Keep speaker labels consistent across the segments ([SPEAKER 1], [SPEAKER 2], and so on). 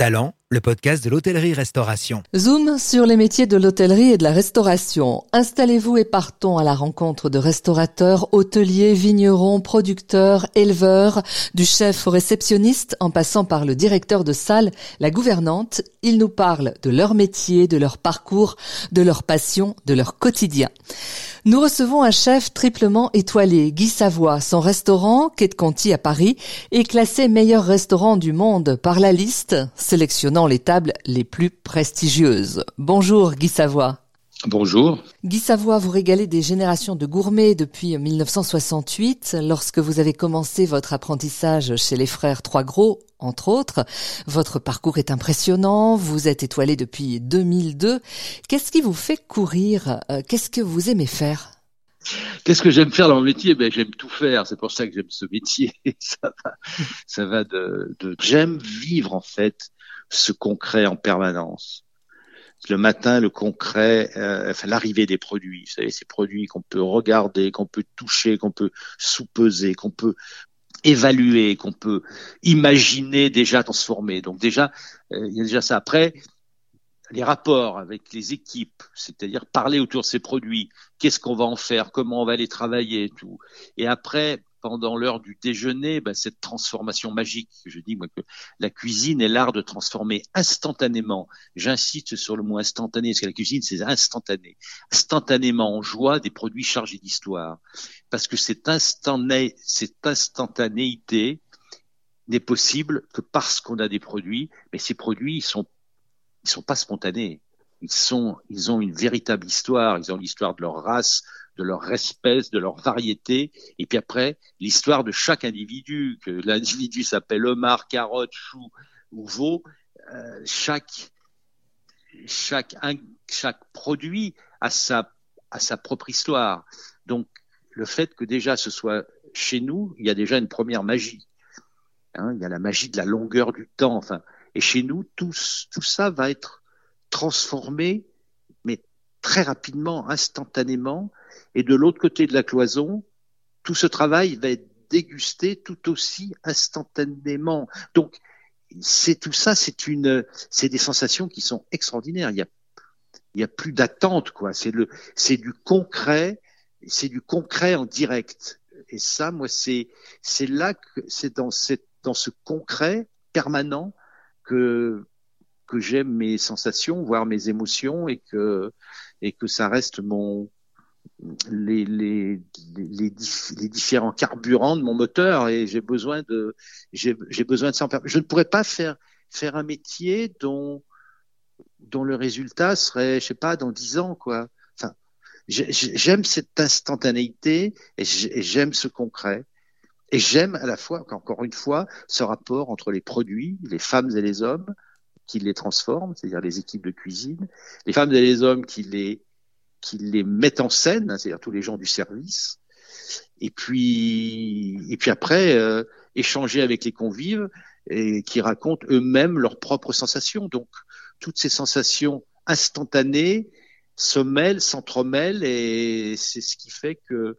[SPEAKER 1] Talent, le podcast de l'hôtellerie-restauration.
[SPEAKER 2] Zoom sur les métiers de l'hôtellerie et de la restauration. Installez-vous et partons à la rencontre de restaurateurs, hôteliers, vignerons, producteurs, éleveurs, du chef au réceptionniste en passant par le directeur de salle, la gouvernante. Ils nous parlent de leur métier, de leur parcours, de leur passion, de leur quotidien. Nous recevons un chef triplement étoilé, Guy Savoie. Son restaurant, Quai de Conti à Paris, est classé meilleur restaurant du monde par la liste, sélectionnant les tables les plus prestigieuses. Bonjour Guy Savoie.
[SPEAKER 3] Bonjour.
[SPEAKER 2] Guy Savoie, vous régalez des générations de gourmets depuis 1968, lorsque vous avez commencé votre apprentissage chez les frères Trois Gros, entre autres. Votre parcours est impressionnant, vous êtes étoilé depuis 2002. Qu'est-ce qui vous fait courir? Euh, Qu'est-ce que vous aimez faire?
[SPEAKER 3] Qu'est-ce que j'aime faire dans mon métier? Ben j'aime tout faire. C'est pour ça que j'aime ce métier. ça va, ça va de, de... j'aime vivre en fait ce concret en permanence le matin, le concret, euh, enfin, l'arrivée des produits. Vous savez, ces produits qu'on peut regarder, qu'on peut toucher, qu'on peut sous-peser, qu'on peut évaluer, qu'on peut imaginer déjà transformer. Donc déjà, euh, il y a déjà ça. Après, les rapports avec les équipes, c'est-à-dire parler autour de ces produits, qu'est-ce qu'on va en faire, comment on va les travailler, tout. Et après, pendant l'heure du déjeuner, ben, cette transformation magique. Je dis moi que la cuisine est l'art de transformer instantanément. J'insiste sur le mot instantané parce que la cuisine c'est instantané, instantanément en joie des produits chargés d'histoire, parce que cette cette instantanéité n'est possible que parce qu'on a des produits, mais ces produits ils sont ils sont pas spontanés. Ils sont, ils ont une véritable histoire. Ils ont l'histoire de leur race, de leur espèce, de leur variété, et puis après l'histoire de chaque individu, que l'individu s'appelle Omar, carotte, chou ou veau, euh, chaque chaque chaque produit a sa a sa propre histoire. Donc le fait que déjà ce soit chez nous, il y a déjà une première magie. Hein, il y a la magie de la longueur du temps. Enfin, et chez nous, tout, tout ça va être transformé, mais très rapidement, instantanément, et de l'autre côté de la cloison, tout ce travail va être dégusté tout aussi instantanément. Donc, c'est tout ça, c'est une, c'est des sensations qui sont extraordinaires. Il y a, il y a plus d'attente, quoi. C'est le, c'est du concret, c'est du concret en direct. Et ça, moi, c'est, c'est là que, c'est dans cette, dans ce concret permanent que, que j'aime mes sensations, voire mes émotions, et que, et que ça reste mon, les, les, les, différents carburants de mon moteur et j'ai besoin de j'ai besoin de ça. Je ne pourrais pas faire faire un métier dont dont le résultat serait je sais pas dans dix ans quoi. Enfin, j'aime cette instantanéité et j'aime ce concret et j'aime à la fois encore une fois ce rapport entre les produits, les femmes et les hommes qui les transforment, c'est-à-dire les équipes de cuisine, les femmes et les hommes qui les qui les mettent en scène, hein, c'est-à-dire tous les gens du service, et puis et puis après euh, échanger avec les convives et qui racontent eux-mêmes leurs propres sensations. Donc toutes ces sensations instantanées se mêlent, s'entremêlent et c'est ce qui fait que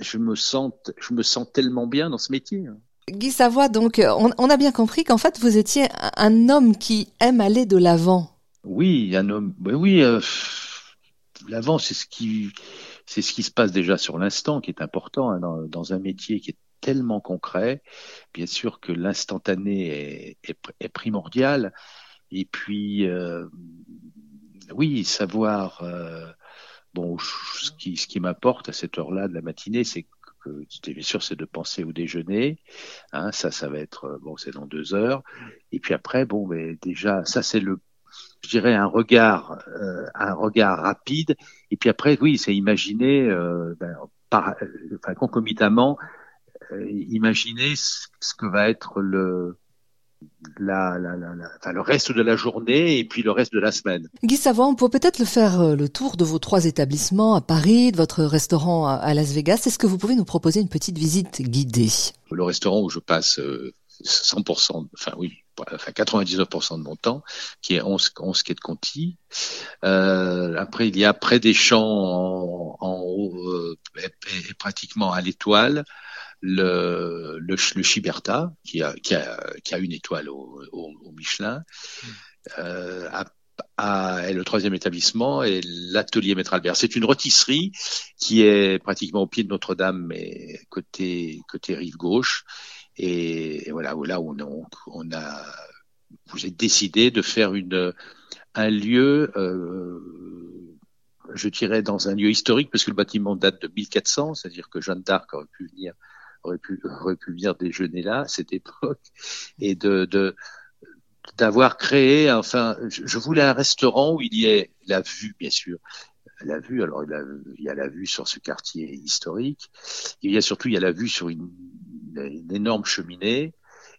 [SPEAKER 3] je me sens je me sens tellement bien dans ce métier.
[SPEAKER 2] Guy Savoie, donc on, on a bien compris qu'en fait vous étiez un homme qui aime aller de l'avant.
[SPEAKER 3] Oui, un homme. oui, euh, l'avant, c'est ce qui, c'est ce qui se passe déjà sur l'instant, qui est important hein, dans, un métier qui est tellement concret. Bien sûr que l'instantané est, primordial. Et puis, euh, oui, savoir. Euh, bon, ce qui, ce qui m'apporte à cette heure-là de la matinée, c'est que bien sûr, c'est de penser au déjeuner. Hein, ça, ça va être bon, c'est dans deux heures. Et puis après, bon, mais déjà, ça c'est le je dirais un regard, euh, un regard rapide. Et puis après, oui, c'est imaginer, euh, ben, par, enfin, concomitamment, euh, imaginer ce, que va être le, la, la, la, enfin, le reste de la journée et puis le reste de la semaine.
[SPEAKER 2] Guy Savoie, on peut peut-être le faire le tour de vos trois établissements à Paris, de votre restaurant à Las Vegas. Est-ce que vous pouvez nous proposer une petite visite guidée?
[SPEAKER 3] Le restaurant où je passe 100%, enfin oui, enfin 99% de mon temps, qui est 11, 11 quai de Conti. Euh, après, il y a près des champs en, haut, euh, et, pratiquement à l'étoile. Le, le, le Chiberta, qui a, qui, a, qui a une étoile au, au, au Michelin, euh, a, est le troisième établissement et l'atelier Maître Albert. C'est une rôtisserie qui est pratiquement au pied de Notre-Dame, mais côté, côté rive gauche. Et, et voilà, là où on, on a, vous êtes décidé de faire une, un lieu, euh, je dirais dans un lieu historique, parce que le bâtiment date de 1400, c'est-à-dire que Jeanne d'Arc aurait pu venir aurait pu, aurait venir déjeuner là à cette époque, et de, de d'avoir créé, enfin, je voulais un restaurant où il y ait la vue, bien sûr, la vue. Alors il, y a la vue sur ce quartier historique. Il y a surtout il y a la vue sur une, une énorme cheminée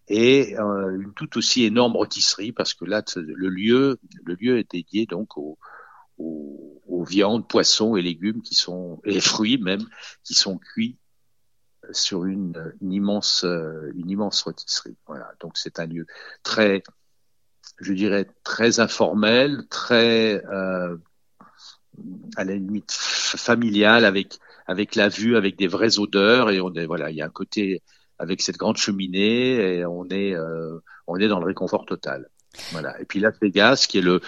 [SPEAKER 3] et euh, une tout aussi énorme rôtisserie parce que là le lieu le lieu est dédié donc aux, aux, aux viandes, poissons et légumes qui sont et fruits même qui sont cuits sur une, une immense une immense rôtisserie. Voilà, donc c'est un lieu très je dirais très informel, très euh, à la limite familial avec avec la vue, avec des vraies odeurs et on est voilà, il y a un côté avec cette grande cheminée et on est euh, on est dans le réconfort total. Voilà. Et puis Las Vegas, qui est le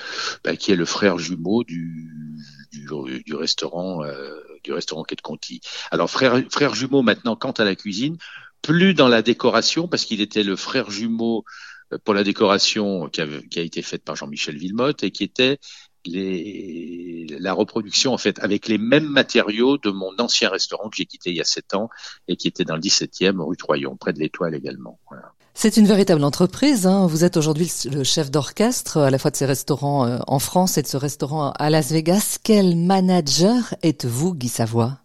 [SPEAKER 3] bah, qui est le frère jumeau du du, du restaurant euh, du restaurant Quai de Conti. Alors frère frère jumeau maintenant quant à la cuisine, plus dans la décoration parce qu'il était le frère jumeau pour la décoration qui a, qui a été faite par Jean-Michel Villemotte et qui était les, la reproduction en fait avec les mêmes matériaux de mon ancien restaurant que j'ai quitté il y a sept ans et qui était dans le 17e rue Troyon, près de l'Étoile également. Voilà.
[SPEAKER 2] C'est une véritable entreprise. Hein. Vous êtes aujourd'hui le chef d'orchestre à la fois de ces restaurants euh, en France et de ce restaurant à Las Vegas. Quel manager êtes-vous, Guy Savoie?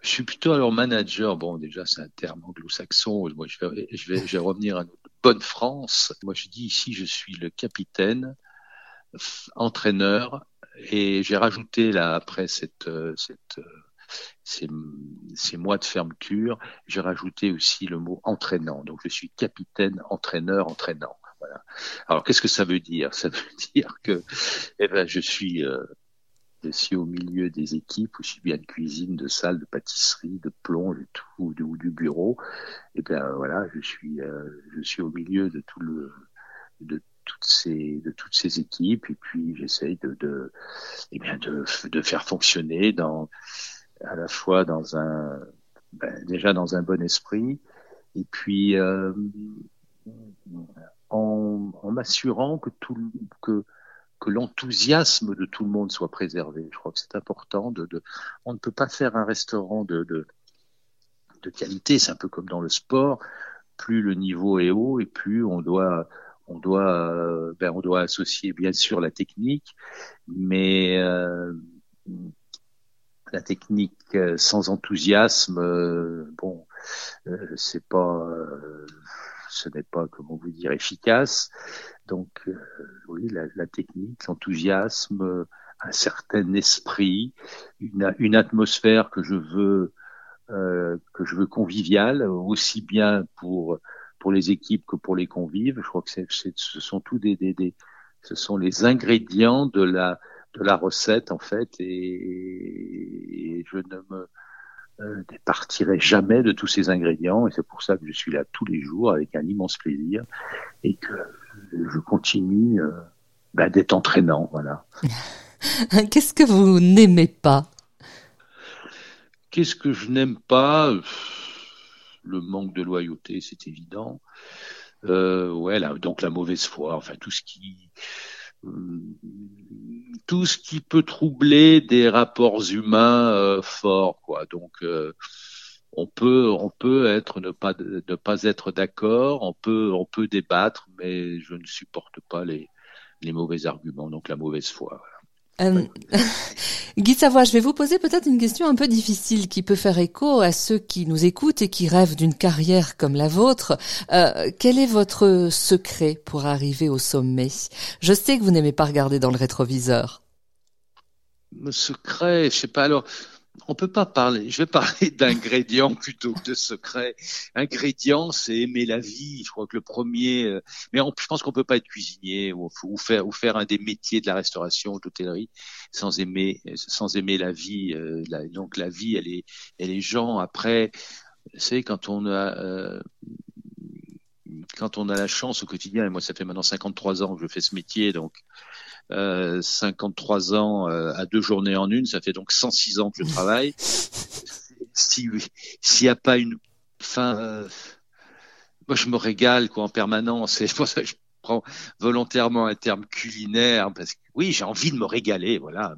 [SPEAKER 3] Je suis plutôt alors manager. Bon, déjà, c'est un terme anglo-saxon. Moi, je vais, je vais, je vais revenir à notre bonne France. Moi, je dis ici, je suis le capitaine, entraîneur, et j'ai rajouté là après cette, cette ces, ces, mois de fermeture, j'ai rajouté aussi le mot entraînant. Donc, je suis capitaine, entraîneur, entraînant. Voilà. Alors, qu'est-ce que ça veut dire? Ça veut dire que, eh ben, je suis euh, si au milieu des équipes, aussi bien de cuisine, de salle, de pâtisserie, de plomb, de tout, ou du bureau, et bien voilà, je suis, euh, je suis au milieu de tout le, de toutes ces, de toutes ces équipes, et puis j'essaye de, de, eh bien de, de faire fonctionner dans, à la fois dans un, ben, déjà dans un bon esprit, et puis euh, en, en m'assurant que tout, que que l'enthousiasme de tout le monde soit préservé. Je crois que c'est important. De, de, on ne peut pas faire un restaurant de, de, de qualité. C'est un peu comme dans le sport. Plus le niveau est haut et plus on doit, on doit, ben on doit associer bien sûr la technique, mais euh, la technique euh, sans enthousiasme, euh, bon, euh, c'est pas, ce n'est pas comment vous dire efficace. Donc oui, la, la technique, l'enthousiasme, un certain esprit, une, une, atmosphère que je veux euh, que je veux conviviale, aussi bien pour pour les équipes que pour les convives. Je crois que c'est, ce sont tous des, des, des, ce sont les ingrédients de la de la recette en fait, et, et je ne me euh, départirai jamais de tous ces ingrédients, et c'est pour ça que je suis là tous les jours avec un immense plaisir, et que je continue euh, bah, d'être entraînant, voilà.
[SPEAKER 2] Qu'est-ce que vous n'aimez pas?
[SPEAKER 3] Qu'est-ce que je n'aime pas? Le manque de loyauté, c'est évident. Euh, ouais, là, donc la mauvaise foi, enfin tout ce qui tout ce qui peut troubler des rapports humains euh, forts, quoi. Donc euh, on peut on peut être ne pas ne pas être d'accord, on peut on peut débattre, mais je ne supporte pas les les mauvais arguments, donc la mauvaise foi.
[SPEAKER 2] Euh, Guy Savoie, je vais vous poser peut-être une question un peu difficile qui peut faire écho à ceux qui nous écoutent et qui rêvent d'une carrière comme la vôtre. Euh, quel est votre secret pour arriver au sommet? Je sais que vous n'aimez pas regarder dans le rétroviseur.
[SPEAKER 3] Le secret, je sais pas. Alors, on peut pas parler. Je vais parler d'ingrédients plutôt que de secrets. Ingrédients, c'est aimer la vie. Je crois que le premier. Euh, mais je pense qu'on peut pas être cuisinier ou, faire ou faire un des métiers de la restauration, ou d'hôtellerie, sans aimer sans aimer la vie. Euh, donc la vie, elle est elle est gens. Après, c'est quand on a euh, quand on a la chance au quotidien. Et moi, ça fait maintenant 53 ans que je fais ce métier, donc euh, 53 ans euh, à deux journées en une, ça fait donc 106 ans que je travaille. S'il n'y a pas une fin, euh, moi je me régale quoi en permanence. C'est pour ça que je prends volontairement un terme culinaire parce que oui, j'ai envie de me régaler, voilà.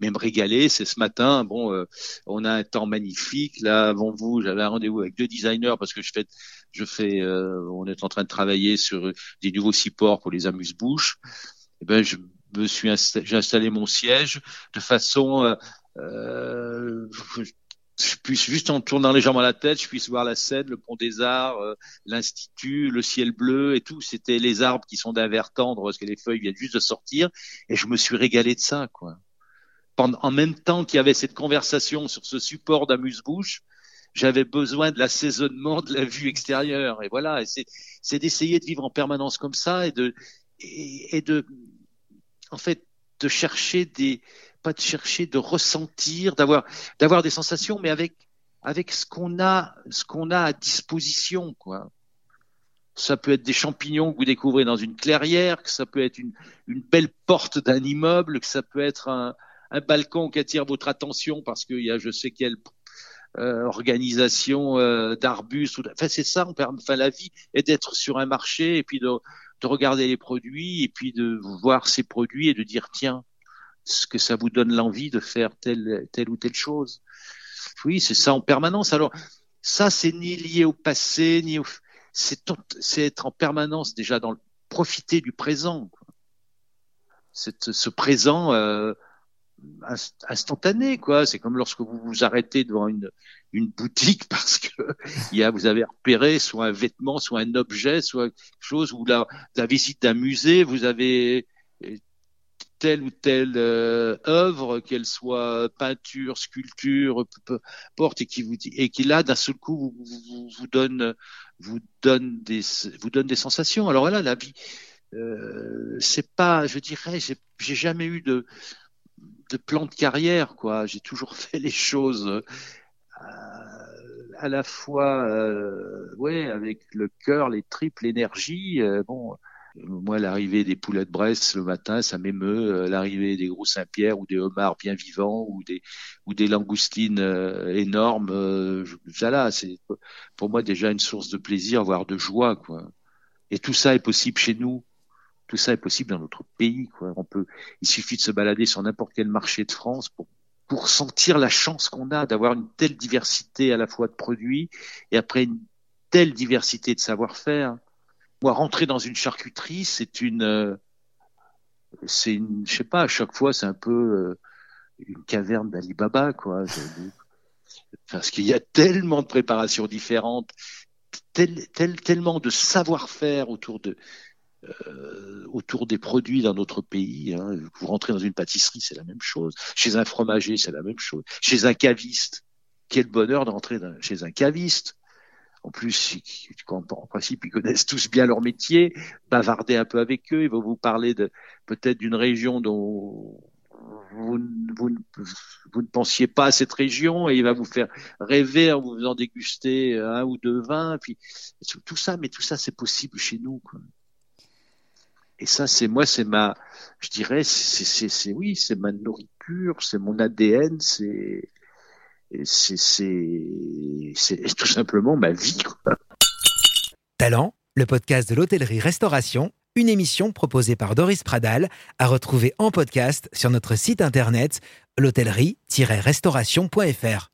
[SPEAKER 3] Mais me régaler, c'est ce matin. Bon, euh, on a un temps magnifique. Là, avant vous, j'avais un rendez-vous avec deux designers parce que je fais, je fais, on est en train de travailler sur des nouveaux supports pour les amuse-bouches. Et eh ben, je me suis j'ai installé mon siège de façon euh, euh, je puisse juste en tournant légèrement la tête, je puisse voir la Seine, le pont des Arts, euh, l'institut, le ciel bleu et tout. C'était les arbres qui sont d'un vert tendre parce que les feuilles viennent juste de sortir et je me suis régalé de ça, quoi. Pendant, en même temps qu'il y avait cette conversation sur ce support d'amuse-bouche, j'avais besoin de l'assaisonnement de la vue extérieure et voilà. C'est d'essayer de vivre en permanence comme ça et de et de en fait, de chercher des, pas de chercher, de ressentir, d'avoir, d'avoir des sensations, mais avec, avec ce qu'on a, ce qu'on a à disposition, quoi. Ça peut être des champignons que vous découvrez dans une clairière, que ça peut être une, une belle porte d'un immeuble, que ça peut être un, un balcon qui attire votre attention parce qu'il y a je sais quelle euh, organisation euh, d'arbustes. Enfin, c'est ça. Enfin, la vie est d'être sur un marché et puis de, de regarder les produits et puis de voir ces produits et de dire tiens, ce que ça vous donne l'envie de faire telle, telle ou telle chose. Oui, c'est ça en permanence. Alors, ça, c'est ni lié au passé, ni au... C'est, c'est être en permanence déjà dans le profiter du présent. Ce présent euh, instantané, quoi. C'est comme lorsque vous vous arrêtez devant une, une boutique parce que il y a, vous avez repéré soit un vêtement, soit un objet, soit quelque chose, ou la, visite d'un musée, vous avez telle ou telle euh, œuvre, qu'elle soit peinture, sculpture, peu importe, et qui vous et qui là d'un seul coup vous, vous, vous, donne vous donne des vous donne des sensations. Alors là, la vie, euh, c'est pas, je dirais, j'ai jamais eu de de plan de carrière, quoi. J'ai toujours fait les choses euh, à la fois, euh, ouais, avec le cœur, les tripes, l'énergie. Euh, bon, moi, l'arrivée des poulets de Brest le matin, ça m'émeut. Euh, l'arrivée des gros Saint-Pierre ou des homards bien vivants ou des ou des langoustines énormes, voilà, c'est pour moi déjà une source de plaisir, voire de joie, quoi. Et tout ça est possible chez nous. Tout ça est possible dans notre pays. Quoi. On peut, il suffit de se balader sur n'importe quel marché de France pour, pour sentir la chance qu'on a d'avoir une telle diversité à la fois de produits et après une telle diversité de savoir-faire. Moi, rentrer dans une charcuterie, c'est une, euh, c'est une, je sais pas, à chaque fois, c'est un peu euh, une caverne d'Ali Baba, quoi. Parce qu'il y a tellement de préparations différentes, tel, tel, tellement de savoir-faire autour de, euh, autour des produits dans notre pays. Hein. Vous rentrez dans une pâtisserie, c'est la même chose. Chez un fromager, c'est la même chose. Chez un caviste, quel bonheur d'entrer chez un caviste. En plus, en principe, ils connaissent tous bien leur métier. Bavardez un peu avec eux. Ils vont vous parler de peut-être d'une région dont vous, ne pensiez pas à cette région et il va vous faire rêver en vous faisant déguster un ou deux vins. Puis tout ça, mais tout ça, c'est possible chez nous. Quoi. Et ça, c'est moi, c'est ma, je dirais, c'est, oui, c'est ma nourriture, c'est mon ADN, c'est, c'est, c'est, tout simplement ma vie.
[SPEAKER 1] Talent, le podcast de l'hôtellerie-restauration, une émission proposée par Doris Pradal, à retrouver en podcast sur notre site internet l'hôtellerie-restauration.fr.